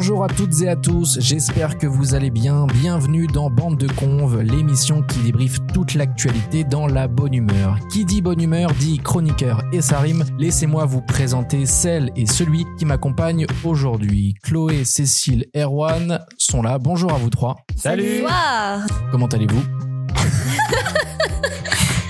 Bonjour à toutes et à tous, j'espère que vous allez bien. Bienvenue dans Bande de Conve, l'émission qui débriefe toute l'actualité dans la bonne humeur. Qui dit bonne humeur dit chroniqueur et ça rime. Laissez-moi vous présenter celle et celui qui m'accompagne aujourd'hui. Chloé, Cécile, Erwan sont là. Bonjour à vous trois. Salut Bonsoir. Comment allez-vous?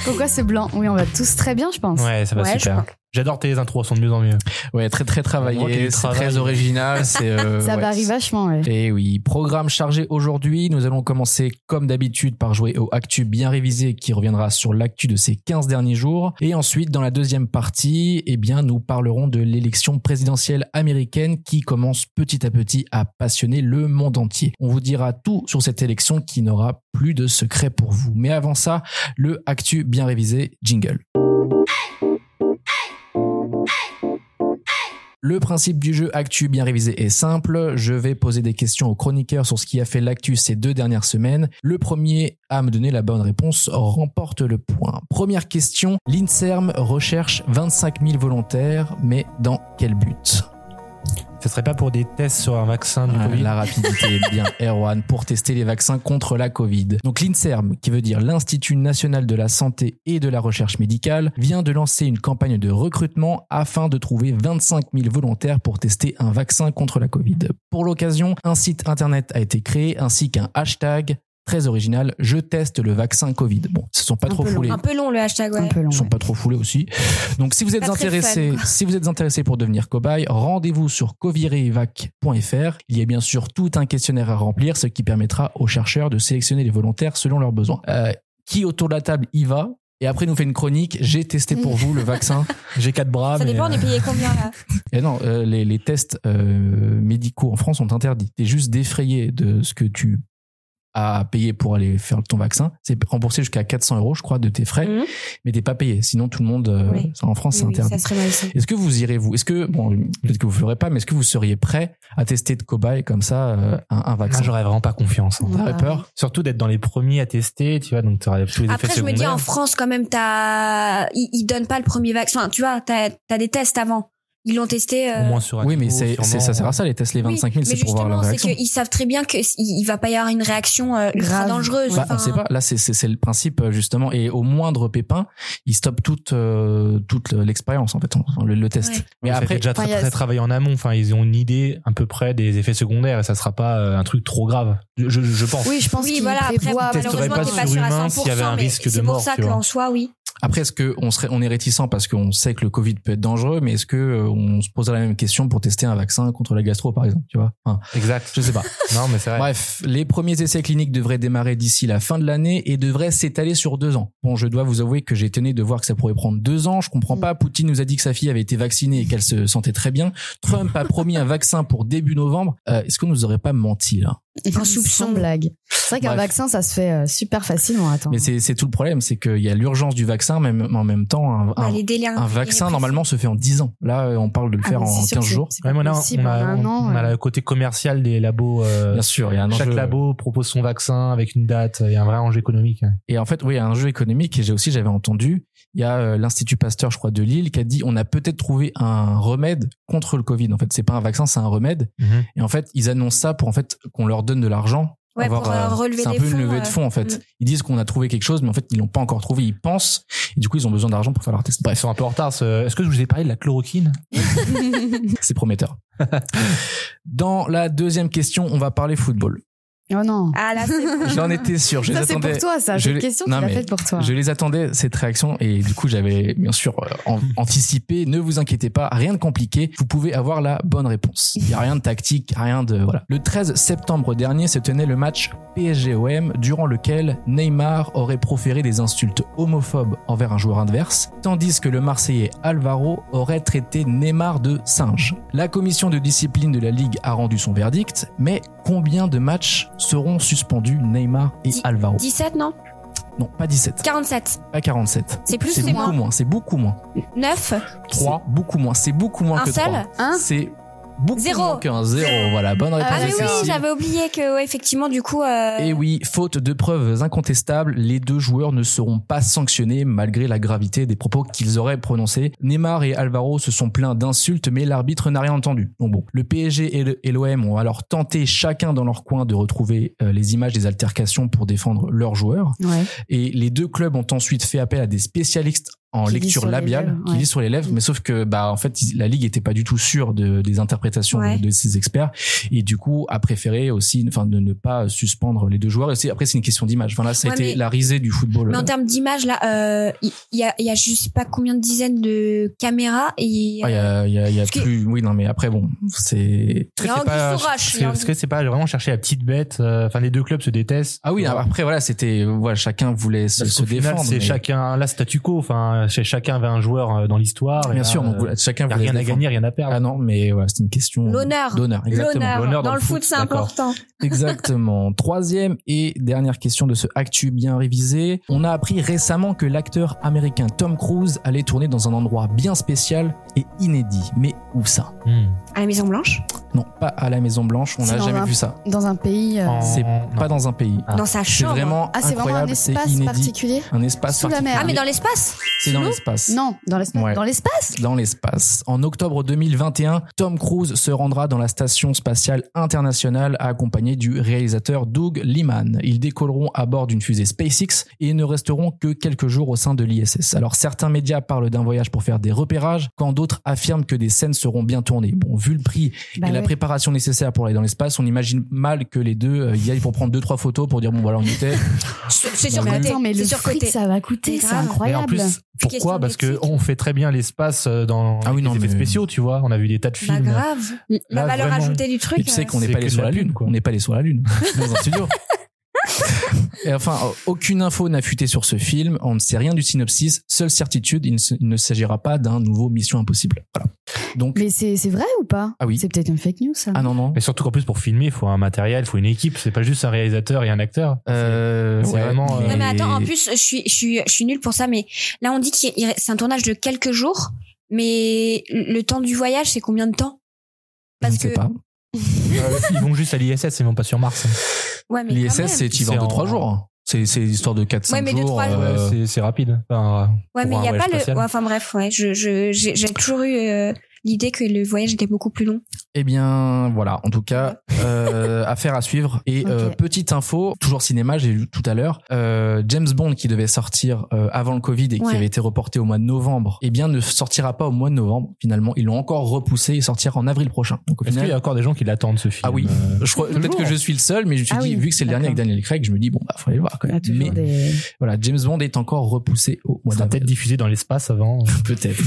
Pourquoi c'est blanc? Oui, on va tous très bien, je pense. Ouais, ça va Ouais, super. J'adore tes intros, elles sont de mieux en mieux. Ouais, très très travaillé, c'est travail. très original, c'est euh, Ça ouais. varie vachement, ouais. Et oui, programme chargé aujourd'hui. Nous allons commencer comme d'habitude par jouer au Actu bien révisé qui reviendra sur l'actu de ces 15 derniers jours. Et ensuite, dans la deuxième partie, eh bien, nous parlerons de l'élection présidentielle américaine qui commence petit à petit à passionner le monde entier. On vous dira tout sur cette élection qui n'aura plus de secret pour vous. Mais avant ça, le Actu bien révisé jingle. Le principe du jeu Actu bien révisé est simple. Je vais poser des questions aux chroniqueurs sur ce qui a fait l'actu ces deux dernières semaines. Le premier à me donner la bonne réponse remporte le point. Première question. L'INSERM recherche 25 000 volontaires, mais dans quel but? Ce serait pas pour des tests sur un vaccin du Ah, Covid La rapidité est bien, Erwan, pour tester les vaccins contre la Covid. Donc l'INSERM, qui veut dire l'Institut national de la santé et de la recherche médicale, vient de lancer une campagne de recrutement afin de trouver 25 000 volontaires pour tester un vaccin contre la Covid. Pour l'occasion, un site internet a été créé ainsi qu'un hashtag très original, je teste le vaccin Covid. Bon, ils se sont pas Un trop long. foulés. Un peu long le hashtag, ouais. Un peu long. Ils sont ouais. pas trop foulés aussi. Donc si vous êtes intéressé, si vous êtes intéressé pour devenir cobaye, rendez-vous sur covirevac.fr. Il y a bien sûr tout un questionnaire à remplir, ce qui permettra aux chercheurs de sélectionner les volontaires selon leurs besoins. Euh, qui autour de la table y va? Et après nous fait une chronique. J'ai testé pour vous le vaccin. J'ai quatre bras, Ça mais dépend, on euh, est payé combien là? Et non, euh, les, les tests euh, médicaux en France sont interdits. T'es juste défrayé de ce que tu as payé pour aller faire ton vaccin. C'est remboursé jusqu'à 400 euros, je crois, de tes frais, Mhm. mais t'es pas payé. Sinon, tout le monde euh, Oui. en France, c'est Oui, oui, interdit. Ça serait malsain. Est-ce que vous irez vous Est-ce que bon, peut-être que vous ne ferez pas, mais est-ce que vous seriez prêt à tester de cobaye comme ça euh, un, un moi, vaccin? j'aurais vraiment pas confiance. hein. Vous avez Ah, peur Surtout d'être dans les premiers à tester, tu vois, donc tous les Après, effets je me dis, en France, quand même, t'as, ils, ils donnent pas le premier vaccin. Enfin, tu vois, t'as, t'as des tests avant. Ils l'ont testé. euh, Au moins sur Oui, mais c'est c'est- ça sert à ça les tests les oui, 25 000, mais c'est pour voir la justement, c'est réaction. qu'ils savent très bien qu'il il va pas y avoir une réaction euh, Grave. dangereuse. Bah, on Enfin, sait pas. Là, c'est c'est c'est le principe euh, justement. Et au moindre pépin, ils stoppent toute euh, toute l'expérience en fait, on- le, le test. Ouais. Mais après, déjà très, très travaillé en amont. Enfin, ils ont une idée à peu près des effets secondaires et ça sera pas un truc trop grave. Je, je, je pense. Oui, je pense Oui, qu'ils voilà. Après, Ils malheureusement, pas pas sur sûr à humain 100%. s'il y avait un risque de C'est mort, pour ça qu'en soi, oui. après, est-ce que on serait on est réticent parce qu'on sait que le Covid peut être dangereux, mais est-ce que on se poserait la même question pour tester un vaccin contre la gastro par exemple, tu vois Enfin, Exact. Je sais pas. Non, mais c'est vrai. Bref, les premiers essais cliniques devraient démarrer d'ici la fin de l'année et devraient s'étaler sur deux ans. Bon, je dois vous avouer que j'ai étonné de voir que ça pourrait prendre deux ans. Je comprends Mm. pas. Poutine nous a dit que sa fille avait été vaccinée et qu'elle se sentait très bien. Trump a promis un vaccin pour début novembre. Euh, Est-ce qu'on nous aurait pas menti là? Un soupçon. Sans blague. C'est vrai qu'un vaccin, ça se fait euh, super facilement. Attends. Mais c'est tout le problème, c'est qu'il y a l'urgence du vaccin, mais en même temps, un, Bah, un- les délires un vaccin normalement se fait en 10 ans. Là, euh, on parle de le Ah, faire en c'est sûr 15 que jours. Ouais, on a, un on- an, on a euh. le côté commercial des labos. euh, Bien sûr, il y a un chaque enjeu. labo propose son vaccin avec une date. Il y a un vrai enjeu économique. Et en fait, oui, il y a un jeu économique et j'ai aussi, j'avais entendu, il y a euh, l'Institut Pasteur, je crois, de Lille, qui a dit on a peut-être trouvé un remède contre le Covid. En fait, c'est pas un vaccin, c'est un remède. Mhm. Et en fait, ils annoncent ça pour en fait qu'on leur donne de l'argent. Ouais, Avoir, pour, euh, relever c'est un peu une levée de euh, fonds en fait. mm. Ils disent qu'on a trouvé quelque chose, mais en fait ils l'ont pas encore trouvé. Ils pensent et du coup ils ont besoin d'argent pour faire leur test. Ils Bref, sont un peu en retard. ce- Est-ce que je vous ai parlé de la chloroquine c'est prometteur. Dans la deuxième question, on va parler football. Oh non. Ah là, c'est J'en étais sûr. Je les Ça, c'est pour toi, ça. je Cette l'ai- question, l'as mais faite pour toi. Je les attendais cette réaction et du coup j'avais bien sûr euh, an- anticipé. Ne vous inquiétez pas, rien de compliqué. Vous pouvez avoir la bonne réponse. Il y a rien de tactique, rien de voilà. Le 13 septembre dernier se tenait le match PSG-OM durant lequel Neymar aurait proféré des insultes homophobes envers un joueur adverse, tandis que le Marseillais Alvaro aurait traité Neymar de singe. La commission de discipline de la ligue a rendu son verdict, mais combien de matchs seront suspendus Neymar et Dix- Alvaro 17, non? Non, pas 17. 47. Pas 47. C'est plus, C'est c'est beaucoup moins. moins. C'est beaucoup moins. 9 C'est beaucoup moins. C'est beaucoup moins Un que seul? 3. Hein C'est Beaucoup Zéro. moins qu'un zéro. Voilà, bonne réponse. Ah de mais oui, j'avais oublié que ouais, effectivement du coup. euh, Et oui, faute de preuves incontestables, les deux joueurs ne seront pas sanctionnés malgré la gravité des propos qu'ils auraient prononcés. Neymar et Alvaro se sont plaints d'insultes, mais l'arbitre n'a rien entendu. Donc bon, le PSG et l'OM ont alors tenté chacun dans leur coin de retrouver euh, les images des altercations pour défendre leurs joueurs. Ouais. Et les deux clubs ont ensuite fait appel à des spécialistes en Qui lecture labiale, lèvres, qui ouais. lisent sur les lèvres, mais sauf que bah en fait la ligue était pas du tout sûre de, des interprétations Ouais. de, de ces experts et du coup a préféré aussi enfin de ne pas suspendre les deux joueurs. Et après c'est une question d'image. Enfin là ça a été mais- la risée du football. Mais en termes d'image là, euh, il y, a, il y a je sais pas combien de dizaines de caméras et. Ah, Il y a, il y a, y a que- plus. Oui non mais après bon c'est. Parce que c'est pas vraiment chercher la petite bête. euh, Enfin, les deux clubs se détestent. Ah oui après voilà c'était voilà chacun voulait se, Parce se défendre. c'est mais- chacun là statu quo. Enfin, chez chacun avait un joueur euh, dans l'histoire. Bien là, sûr donc euh, chacun y a rien à gagner, rien à perdre. Ah non mais voilà c'est une question L'honneur. d'honneur exactement. L'honneur. Dans, dans le foot, c'est important. Exactement. Troisième et dernière question de ce actu bien révisé. On a appris récemment que l'acteur américain Tom Cruise allait tourner dans un endroit bien spécial et inédit. Mais où ça? Hmm. À la Maison Blanche, Non, pas à la Maison Blanche. On n'a jamais un- vu ça. Dans un pays. euh, C'est. Pas dans un pays. Ah. dans sa C'est chambre. vraiment Ah, c'est vraiment un incroyable. C'est espace inédit. particulier Un espace Sous la mer. Ah mais dans l'espace. C'est dans l'espace. Non, dans l'espace. Ouais. Dans l'espace dans l'espace. En octobre 2021, Tom Cruise se rendra dans la station spatiale internationale accompagné du réalisateur Doug Liman. Ils décolleront à bord d'une fusée SpaceX et ne resteront que quelques jours au sein de l'ISS. Alors certains médias parlent d'un voyage pour faire des repérages, quand d'autres affirment que des scènes seront bien tournées. Bon, vu le prix Bah et la ouais. préparation nécessaire pour aller dans l'espace, on imagine mal que les deux euh, y aillent pour prendre deux trois photos pour dire bon voilà on y était. C'est surcoté. mais le fric ça va coûter, c'est. Mais en incroyable. plus, pourquoi? Parce que on fait très bien l'espace euh, dans Ah oui, les non, effets mais- spéciaux, tu vois. On a vu des tas de Bah films. grave. La valeur vraiment. ajoutée du truc. Et tu sais euh, qu'on n'est pas allé sur la la lune, quoi. on n'est pas allé sur la lune dans un studio. Et enfin, euh, aucune info n'a fuité sur ce film. On ne sait rien du synopsis. Seule certitude, il ne, s'agira pas d'un nouveau Mission Impossible. Voilà. Donc, Mais c'est vrai ou pas? Ah oui. C'est peut-être une fake news ça. ah non non. Et surtout qu'en plus pour filmer, il faut un matériel, il faut une équipe. C'est pas juste un réalisateur et un acteur. Euh, c'est vraiment, euh, Non mais attends, en plus, je suis, je suis, je suis nulle pour ça, mais là on dit que c'est un tournage de quelques jours, mais le temps du voyage, c'est combien de temps? Je ne sais que pas. ils vont juste à l'ISS, ils vont pas sur Mars. Ouais, mais L'ISS, c'est y C'est vas en en- 2-3 jours. C'est c'est l'histoire de 4-5 Ouais, mais deux, jours. trois jours. euh, Ouais, c'est- c'est rapide. Enfin, Ouais, mais il un y a pas le. ouais, enfin bref, ouais, je, je, j'ai j'ai toujours eu euh, l'idée que le voyage était beaucoup plus long. Eh bien, voilà. En tout cas, euh, affaire à suivre. Et euh, petite info, toujours cinéma, j'ai lu tout à l'heure, euh, James Bond qui devait sortir euh, avant le Covid et qui Ouais. avait été reporté au mois de novembre, eh bien, ne sortira pas au mois de novembre. Finalement, ils l'ont encore repoussé et sortira en avril prochain. Donc au Est-ce qu'il y final, a encore des gens qui l'attendent ce film Ah oui. euh, je crois peut-être que je suis le seul, mais je me suis Ah dit, oui, vu que c'est le dernier avec. Daniel Craig, je me dis bon, bah, faut aller le voir quand Il même. Mais des. voilà, James Bond est encore repoussé au mois d'avril. peut-être diffusé dans l'espace avant. Peut-être.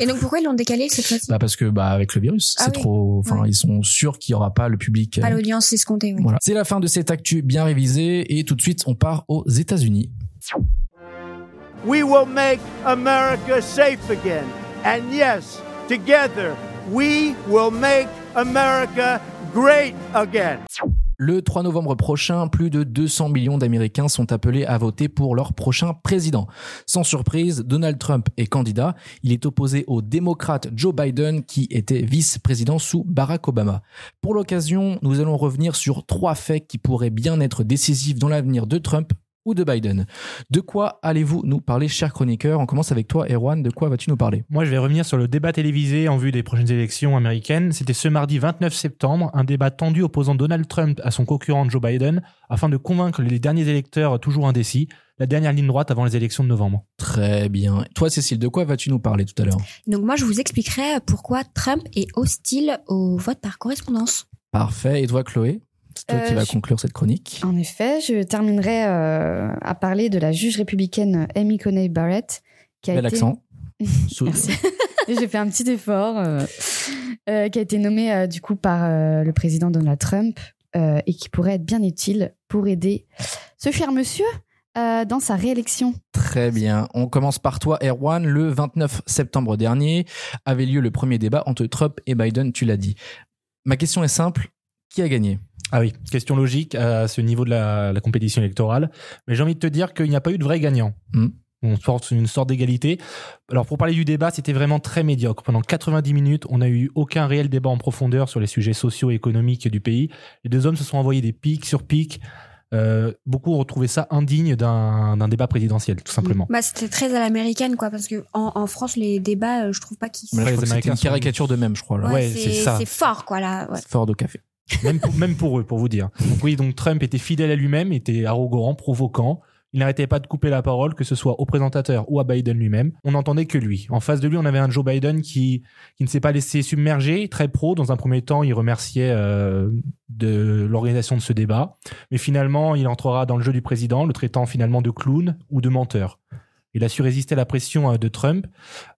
Et donc pourquoi ils l'ont décalé cette fois-ci Bah parce que bah avec le virus, Ah c'est oui. trop. Enfin, Ouais. ils sont sûrs qu'il y aura pas le public. Pas euh, l'audience escomptée. Ouais. Voilà. C'est la fin de cette actu bien révisée et tout de suite on part aux États-Unis. We will make America safe again. And yes, together, we will make America great again. Le 3 novembre prochain, plus de 200 millions d'Américains sont appelés à voter pour leur prochain président. Sans surprise, Donald Trump est candidat. Il est opposé au démocrate Joe Biden qui était vice-président sous Barack Obama. Pour l'occasion, nous allons revenir sur trois faits qui pourraient bien être décisifs dans l'avenir de Trump ou de Biden. De quoi allez-vous nous parler, cher chroniqueur? On commence avec toi, Erwan. De quoi vas-tu nous parler? Moi, je vais revenir sur le débat télévisé en vue des prochaines élections américaines. C'était ce mardi 29 septembre, un débat tendu opposant Donald Trump à son concurrent Joe Biden afin de convaincre les derniers électeurs toujours indécis, la dernière ligne droite avant les élections de novembre. Très bien. Toi, Cécile, de quoi vas-tu nous parler tout à l'heure? Donc moi je vous expliquerai pourquoi Trump est hostile au vote par correspondance. Parfait. Et toi, Chloé? C'est toi Euh, qui vas je- conclure cette chronique. En effet, je terminerai euh, à parler de la juge républicaine Amy Coney Barrett, qui a Bel été. accent. Merci. J'ai fait un petit effort, euh, euh, qui a été nommée euh, du coup par euh, le président Donald Trump euh, et qui pourrait être bien utile pour aider ce cher monsieur euh, dans sa réélection. Très bien. On commence par toi, Erwan. Le 29 septembre dernier avait lieu le premier débat entre Trump et Biden, tu l'as dit. Ma question est simple. Qui a gagné? Ah oui, question logique à ce niveau de la, la compétition électorale. Mais j'ai envie de te dire qu'il n'y a pas eu de vrai gagnant. Hmm. On porte une sorte d'égalité. Alors pour parler du débat, c'était vraiment très médiocre. Pendant 90 minutes, on n'a eu aucun réel débat en profondeur sur les sujets sociaux et économiques du pays. Les deux hommes se sont envoyés des pics sur pics. Euh, beaucoup ont retrouvé ça indigne d'un débat présidentiel, tout simplement. Bah, c'était très à l'américaine, quoi, parce que en, en France, les débats, euh, je trouve pas qu'ils c'était Américains une sont- caricature d'eux-mêmes, je crois. Là. Ouais, c'est ça. C'est fort, quoi, là. Ouais. Fort de café. Même, pour, eux, pour vous dire. Oui, donc Trump était fidèle à lui-même, était arrogant, provoquant. Il n'arrêtait pas de couper la parole, que ce soit au présentateur ou à Biden lui-même. On n'entendait que lui. En face de lui, on avait un Joe Biden qui, qui ne s'est pas laissé submerger, très pro. Dans un premier temps, il remerciait euh, de l'organisation de ce débat. Mais finalement, il entrera dans le jeu du président, le traitant finalement de clown ou de menteur. Il a su résister à la pression euh, de Trump.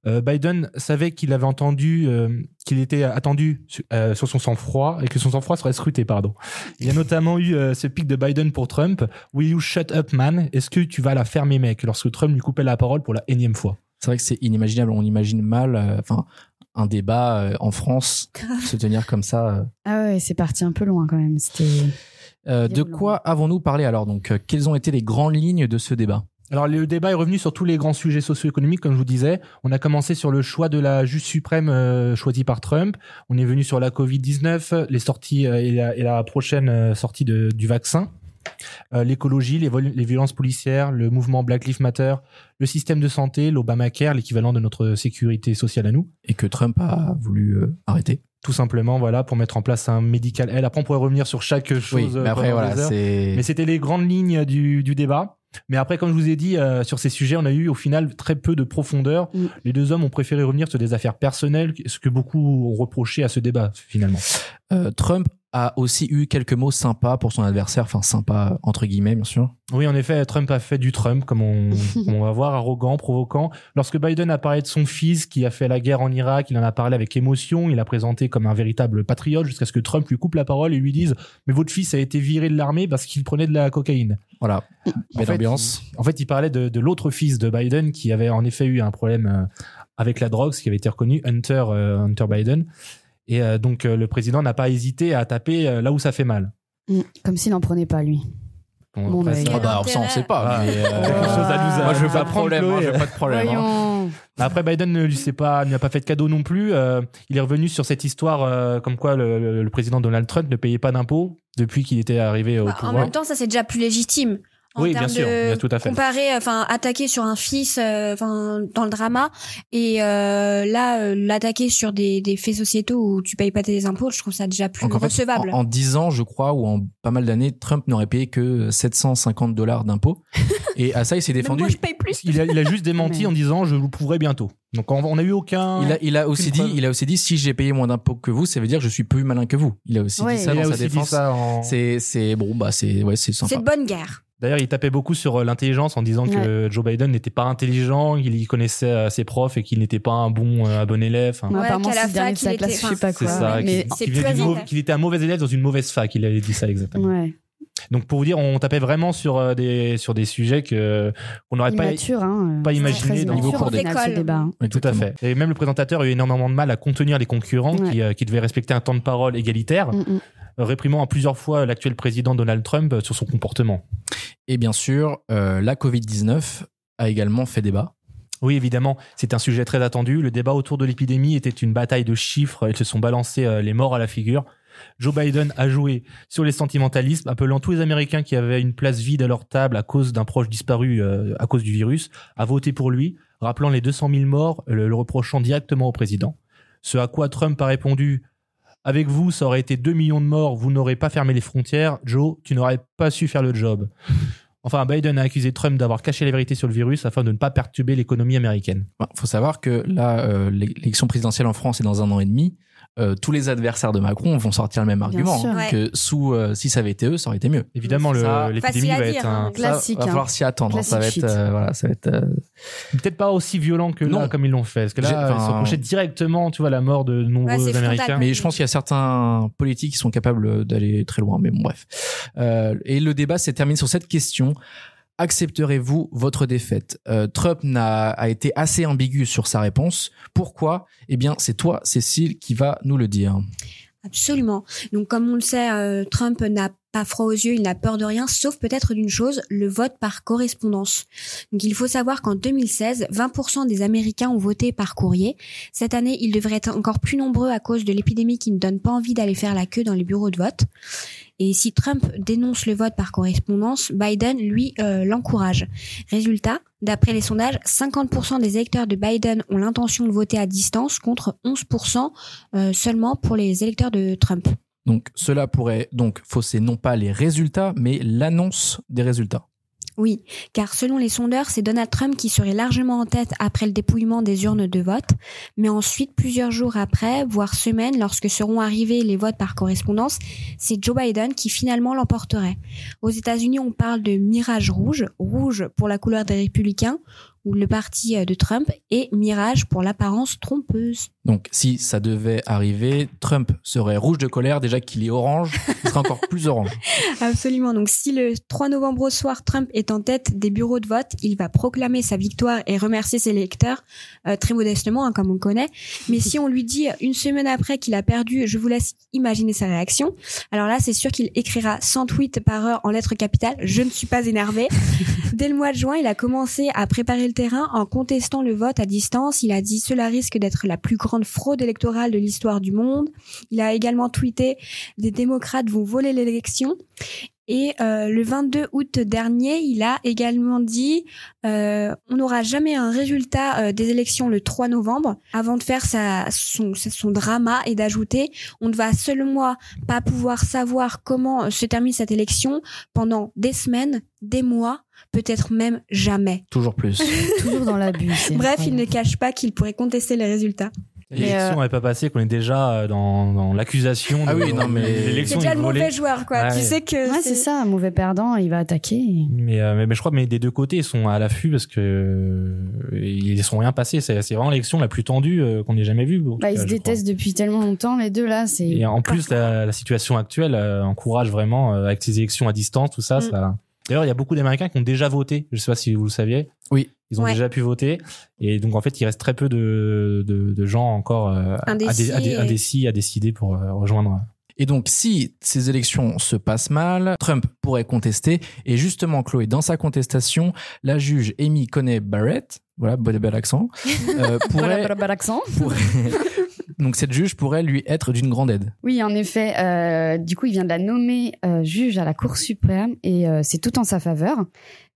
Euh, Biden savait qu'il avait entendu, euh, qu'il était attendu su- euh, sur son sang-froid et que son sang-froid serait scruté, pardon. Il y a notamment eu euh, ce pic de Biden pour Trump. Will you shut up, man? Est-ce que tu vas la fermer, mec? Lorsque Trump lui coupait la parole pour la énième fois. C'est vrai que c'est inimaginable. On imagine mal, euh, enfin, un débat euh, en France se tenir comme ça. euh. Ah ouais, c'est parti un peu loin quand même. C'était. Euh, de quoi avons-nous parlé alors? Donc, euh, quelles ont été les grandes lignes de ce débat? Alors le débat est revenu sur tous les grands sujets socio-économiques, comme je vous disais. On a commencé sur le choix de la juge suprême euh, choisie par Trump. On est venu sur la Covid-19, les sorties euh, et, la, et la prochaine euh, sortie de- du vaccin, Euh, l'écologie, les, les violences policières, le mouvement Black Lives Matter, le système de santé, l'Obamacare, l'équivalent de notre sécurité sociale à nous. et que Trump a voulu euh, arrêter Tout simplement, voilà, pour mettre en place un médical aide. Après, on pourrait revenir sur chaque chose. Oui, euh, mais après voilà, c'est Mais c'était les grandes lignes du, du débat. Mais après, comme je vous ai dit, euh, sur ces sujets, on a eu au final très peu de profondeur. Mm. Les deux hommes ont préféré revenir sur des affaires personnelles, ce que beaucoup ont reproché à ce débat, finalement. Euh, Trump a aussi eu quelques mots sympas pour son adversaire, enfin sympa entre guillemets bien sûr. Oui, en effet, Trump a fait du Trump, comme on, comme on va voir, arrogant, provoquant. Lorsque Biden a parlé de son fils qui a fait la guerre en Irak, il en a parlé avec émotion, il l'a présenté comme un véritable patriote, jusqu'à ce que Trump lui coupe la parole et lui dise « Mais votre fils a été viré de l'armée parce qu'il prenait de la cocaïne ». Voilà, En belle fait, ambiance. il- en fait, il parlait de, de l'autre fils de Biden qui avait en effet eu un problème euh, avec la drogue, ce qui avait été reconnu, Hunter, euh, Hunter Biden. Et euh, donc, euh, le président n'a pas hésité à taper euh, là où ça fait mal. Mm, Comme s'il n'en prenait pas, lui. Bon, Bon, après, bah, Ah bah ça on sait pas. Mais, euh, Quelque chose à nous- moi je veux pas de problème. Chloé. moi, je veux pas de problème. hein. Après, Biden ne lui s'est pas, ne a pas fait de cadeau non plus. Euh, il est revenu sur cette histoire euh, comme quoi le, le- le président Donald Trump ne payait pas d'impôts depuis qu'il était arrivé au Bah, en pouvoir. même temps, ça c'est déjà plus légitime. En Oui, termes bien sûr, de bien, tout à fait. Comparer, enfin, attaquer sur un fils, euh, enfin, dans le drama, et euh, là, euh, l'attaquer sur des, des faits sociétaux où tu payes pas tes impôts, je trouve ça déjà plus Donc, fait, recevable. en, en 10 ans, je crois, ou en pas mal d'années, Trump n'aurait payé que 750 dollars d'impôts. Et à ça, il s'est défendu. moi, je paye plus. Il a, il a juste démenti Mais- en disant je vous prouverai bientôt. Donc on on a eu aucun. Il a, il a aussi dit, preuve. il a aussi dit, si j'ai payé moins d'impôts que vous, ça veut dire que je suis plus malin que vous. Il a aussi Ouais, dit ça il dans a sa défense. en- C'est, c'est bon, bah c'est, ouais, c'est C'est sympa. de bonne guerre. D'ailleurs, il tapait beaucoup sur euh, l'intelligence en disant que Joe Biden n'était pas intelligent, qu'il y connaissait euh, ses profs et qu'il n'était pas un bon, euh, un bon élève. Enfin, Ouais, apparemment, qu'à la c'est dernier de fac, sa il classe, était- je sais pas c'est quoi. ça, ouais, mais qu'il- c'est mau- qu'il était un mauvais élève dans une mauvaise fac. Il avait dit ça exactement. ouais. Donc pour vous dire, on tapait vraiment sur euh, des sur des sujets que qu'on n'aurait pas. hein. pas C'est imaginé dans- Niveau cours d'école. débat, hein. Tout à fait. Et même le présentateur a eu énormément de mal à contenir les concurrents Ouais. qui, euh, qui devaient respecter un temps de parole égalitaire, Mm, mm. euh, réprimant à plusieurs fois l'actuel président Donald Trump euh, sur son comportement. Et bien sûr, euh, la Covid-19 a également fait débat. Oui, évidemment, c'est un sujet très attendu. Le débat autour de l'épidémie était une bataille de chiffres. Ils se sont balancés euh, les morts à la figure. Joe Biden a joué sur les sentimentalismes, appelant tous les Américains qui avaient une place vide à leur table à cause d'un proche disparu euh, à cause du virus à voter pour lui, rappelant les 200 000 morts, le, le reprochant directement au président. Ce à quoi Trump a répondu Avec vous, ça aurait été 2 millions de morts, vous n'aurez pas fermé les frontières. Joe, tu n'aurais pas su faire le job. Enfin, Biden a accusé Trump d'avoir caché la vérité sur le virus afin de ne pas perturber l'économie américaine. Il faut savoir que là, euh, l'élection présidentielle en France est dans un an et demi. Euh, tous les adversaires de Macron vont sortir le même argument. sûr. hein, Ouais. Que sous, euh, si ça avait été eux, ça aurait été mieux. Évidemment, l'épidémie va dire, être hein. un... Classique, Ça, va hein. falloir s'y attendre. hein. Ça va être, euh, voilà, ça va être. euh, Peut-être pas aussi violent que là, Non. comme ils l'ont fait. Parce que là, ils se reprochaient directement, tu vois, la mort de nombreux Ouais, c'est frontal. Américains. Mais je pense qu'il y a certains politiques qui sont capables d'aller très loin. Mais bon, bref. Euh, et le débat s'est terminé sur cette question. Accepterez-vous votre défaite? Euh, Trump a été assez ambigu sur sa réponse. Pourquoi? Eh bien, c'est toi, Cécile, qui va nous le dire. Absolument. Donc, comme on le sait, euh, Trump n'a pas froid aux yeux, il n'a peur de rien, sauf peut-être d'une chose, le vote par correspondance. Donc il faut savoir qu'en 2016, 20% des Américains ont voté par courrier. Cette année, ils devraient être encore plus nombreux à cause de l'épidémie qui ne donne pas envie d'aller faire la queue dans les bureaux de vote. Et si Trump dénonce le vote par correspondance, Biden, lui, euh, l'encourage. Résultat, d'après les sondages, 50% des électeurs de Biden ont l'intention de voter à distance contre 11% euh, seulement pour les électeurs de Trump. Donc cela pourrait donc fausser non pas les résultats, mais l'annonce des résultats. Oui, car selon les sondeurs, c'est Donald Trump qui serait largement en tête après le dépouillement des urnes de vote, mais ensuite, plusieurs jours après, voire semaines, lorsque seront arrivés les votes par correspondance, c'est Joe Biden qui finalement l'emporterait. Aux États-Unis, on parle de mirage rouge, rouge pour la couleur des républicains, ou le parti euh, de Trump, et mirage pour l'apparence trompeuse. Donc si ça devait arriver, Trump serait rouge de colère, déjà qu'il est orange, il serait encore plus orange. Absolument. Donc, si le 3 novembre au soir, Trump est en tête des bureaux de vote, il va proclamer sa victoire et remercier ses électeurs, euh, très modestement, hein, comme on connaît. Mais si on lui dit une semaine après qu'il a perdu, je vous laisse imaginer sa réaction. Alors là, c'est sûr qu'il écrira 100 tweets par heure en lettres capitales. Je ne suis pas énervé. Dès le mois de juin, il a commencé à préparer terrain en contestant le vote à distance. Il a dit cela risque d'être la plus grande fraude électorale de l'histoire du monde. Il a également tweeté des démocrates vont voler l'élection. Et euh, le 22 août dernier, il a également dit euh, on n'aura jamais un résultat euh, des élections le 3 novembre avant de faire sa, son, son drama et d'ajouter on ne va seulement pas pouvoir savoir comment euh, se termine cette élection pendant des semaines, des mois, peut-être même jamais. Toujours plus. Toujours dans l'abus. Bref, il ne cache pas qu'il pourrait contester les résultats. L'élection euh, n'est pas passée, qu'on est déjà euh, dans, dans l'accusation. Ah oui, non, mais- C'est l'élection déjà est le mauvais joueur, quoi. Ouais. Tu sais que Ouais, c'est ça, un mauvais perdant, il va attaquer. Mais, euh, mais, mais je crois que mais des deux côtés ils sont à l'affût parce que euh, ils sont rien passés. C'est c'est vraiment l'élection la plus tendue euh, qu'on ait jamais vue. Bah, ils se détestent depuis tellement longtemps, les deux là, c'est. Et en plus la, la situation actuelle euh, encourage vraiment euh, avec ces élections à distance tout ça. Mm. ça... D'ailleurs il y a beaucoup d'Américains qui ont déjà voté. Je sais pas si vous le saviez. Oui. Ils ont Ouais. déjà pu voter et donc en fait il reste très peu de, de, de gens encore euh, à- Indécis à, dé- à dé- et- indécis à décider pour euh, rejoindre. Et donc, si ces élections se passent mal, Trump pourrait contester. Et justement, Chloé, dans sa contestation, la juge Amy Coney Barrett, voilà, bel, bel accent, euh, pourrait, Voilà, bel accent. pourrait- donc cette juge pourrait lui être d'une grande aide. Oui, en effet. euh, du coup, il vient de la nommer euh, juge à la Cour suprême et euh, c'est tout en sa faveur.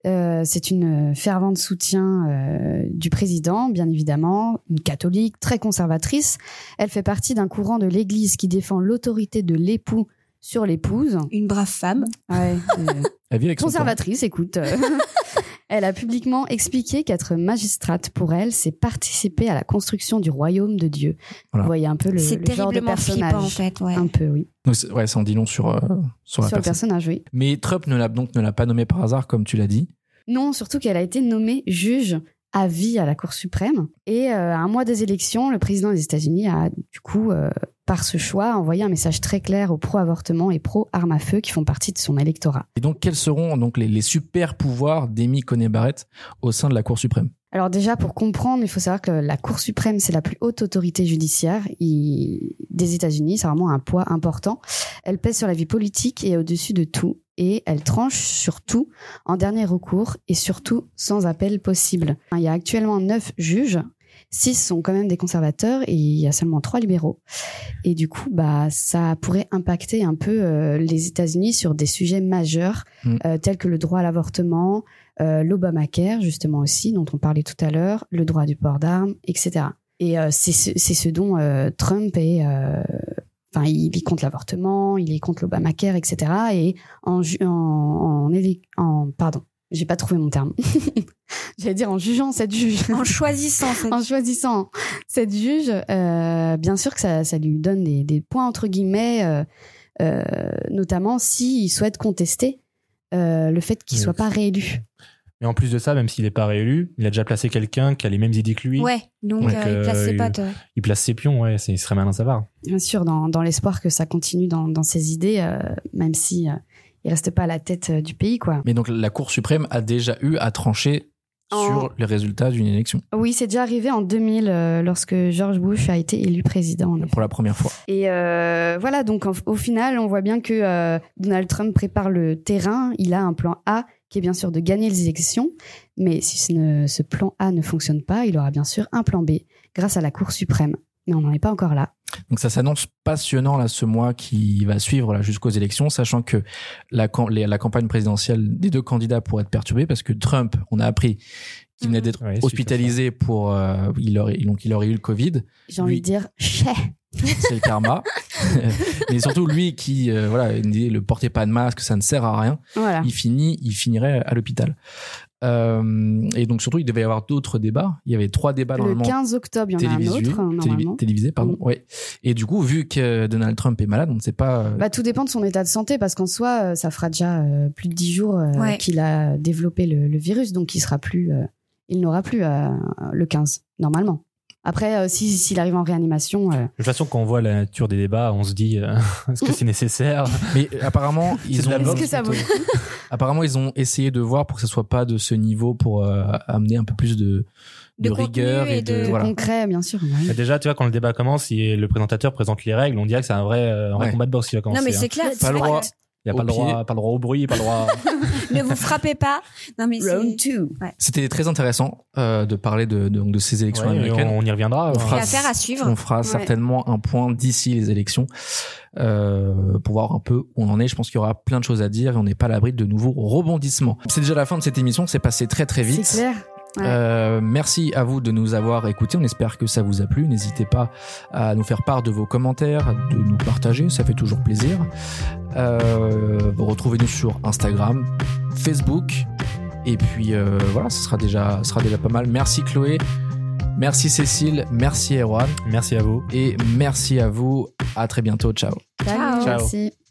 Euh, c'est une fervente soutien euh, du président, bien évidemment, une catholique très conservatrice. Elle fait partie d'un courant de l'Église qui défend l'autorité de l'époux sur l'épouse. une brave femme. Ouais, euh, Elle vit avec son temps. conservatrice, écoute. Elle a publiquement expliqué qu'être magistrate pour elle, c'est participer à la construction du royaume de Dieu. Voilà. Vous voyez un peu le, C'est le genre de terriblement personnage. flippant, en fait, ouais. Un peu, oui. Donc, ouais, ça en dit long sur, euh, sur la Sur le personne. personnage, oui. Mais Trump ne l'a donc ne l'a pas nommé par hasard, comme tu l'as dit. Non, surtout qu'elle a été nommée juge à vie à la Cour suprême. Et euh, à un mois des élections, le président des États-Unis a, du coup, euh, par ce choix, envoyé un message très clair aux pro-avortement et pro-armes à feu qui font partie de son électorat. Et donc, quels seront donc les, les super pouvoirs d'Amy Coney Barrett au sein de la Cour suprême? Alors déjà, pour comprendre, il faut savoir que la Cour suprême, c'est la plus haute autorité judiciaire des États-Unis. C'est vraiment un poids important. Elle pèse sur la vie politique et au-dessus de tout. Et elle tranche sur tout en dernier recours et surtout sans appel possible. Il y a actuellement neuf juges. Six sont quand même des conservateurs et il y a seulement trois libéraux. Et du coup, bah, ça pourrait impacter un peu euh, les États-Unis sur des sujets majeurs Mm. euh, tels que le droit à l'avortement, euh, l'Obamacare, justement aussi, dont on parlait tout à l'heure, le droit du port d'armes, etc. Et c'est ce, ce dont Trump est... Enfin, il est contre l'avortement, il est contre l'Obamacare, etc. Et en, ju- en, en, éle- en pardon, j'ai pas trouvé mon terme. J'allais dire en jugeant cette juge. En choisissant cette... en choisissant cette juge, euh, bien sûr que ça, ça lui donne des, des points entre guillemets, euh, euh, notamment s'il souhaite contester euh, le fait qu'il Oui. soit pas réélu. Et en plus de ça, même s'il n'est pas réélu, il a déjà placé quelqu'un qui a les mêmes idées que lui. Ouais, donc Donc, euh, il place ses il- pattes. ouais. Il place ses pions, ouais, c'est- il serait malin de savoir. Bien sûr, dans, dans l'espoir que ça continue dans, dans ses idées, euh, même si euh, il reste pas à la tête euh, du pays, quoi. Mais donc, la Cour suprême a déjà eu à trancher En- sur les résultats d'une élection Oui, c'est déjà arrivé en 2000 euh, lorsque George Bush a été élu président. pour la première fois. Et euh, voilà, donc en- au final, on voit bien que euh, Donald Trump prépare le terrain. Il a un plan A qui est bien sûr de gagner les élections. Mais si ce, ne- ce plan A ne fonctionne pas, il aura bien sûr un plan B grâce à la Cour suprême. Mais on n'en est pas encore là. Donc ça s'annonce passionnant là ce mois qui va suivre là jusqu'aux élections, sachant que la, cam- les- la campagne présidentielle des deux candidats pourrait être perturbée parce que Trump, on a appris qu'il venait d'être Ouais, suite à hospitalisé pour euh, il aurait donc il aurait eu le Covid, J'ai envie de dire, chais c'est le karma. Mais surtout lui qui euh, voilà le portez pas de masque, ça ne sert à rien. Voilà. Il finit il finirait à l'hôpital. Euh, et donc surtout il devait y avoir d'autres débats. Il y avait trois débats Le normalement 15 octobre, il y en a un télévisés, autre, hein, normalement. télévisés, pardon. Mm. Ouais. Et du coup vu que Donald Trump est malade, on ne sait pas. euh, Bah, tout dépend de son état de santé, parce qu'en soi, euh, ça fera déjà euh, plus de 10 jours euh, Ouais. qu'il a développé le, le virus, donc il sera plus, euh, il n'aura plus euh, le 15, normalement. Après, euh, si- s'il arrive en réanimation, euh, De toute façon, quand on voit la nature des débats, on se dit euh, est-ce que c'est nécessaire? Mais apparemment, ils ont. est-ce boxe, que ça vaut Apparemment, ils ont essayé de voir pour que ce soit pas de ce niveau, pour euh, amener un peu plus de, de, rigueur et et de, de- voilà. concret, bien sûr. oui. Mais Déjà, tu vois, quand le débat commence, si le présentateur présente les règles, on dirait que c'est un vrai, un vrai Ouais. combat de boxe qui va commencer. Non, mais hein. c'est clair. Pas le droit. Il n'y a pas le, droit, pas le droit au bruit, pas le droit. Ne vous frappez pas. Non, mais Round two. C'était très intéressant euh, de parler de, de, donc de ces élections Ouais, américaines. on, on y reviendra. On hein. fera- à suivre. On fera certainement un point d'ici les élections euh, pour voir un peu où on en est. Je pense qu'il y aura plein de choses à dire et on n'est pas à l'abri de nouveaux rebondissements. C'est déjà la fin de cette émission. C'est passé très très vite. C'est clair. Ouais. Euh, merci à vous de nous avoir écoutés. On espère que ça vous a plu. N'hésitez pas à nous faire part de vos commentaires, de nous partager. Ça fait toujours plaisir. Euh, Retrouvez-nous sur Instagram, Facebook. Et puis euh, voilà, ce sera déjà, ce sera déjà pas mal. Merci Chloé. Merci Cécile. Merci Erwan. Merci à vous. Et merci à vous. À très bientôt. Ciao. Ciao. Ciao. merci.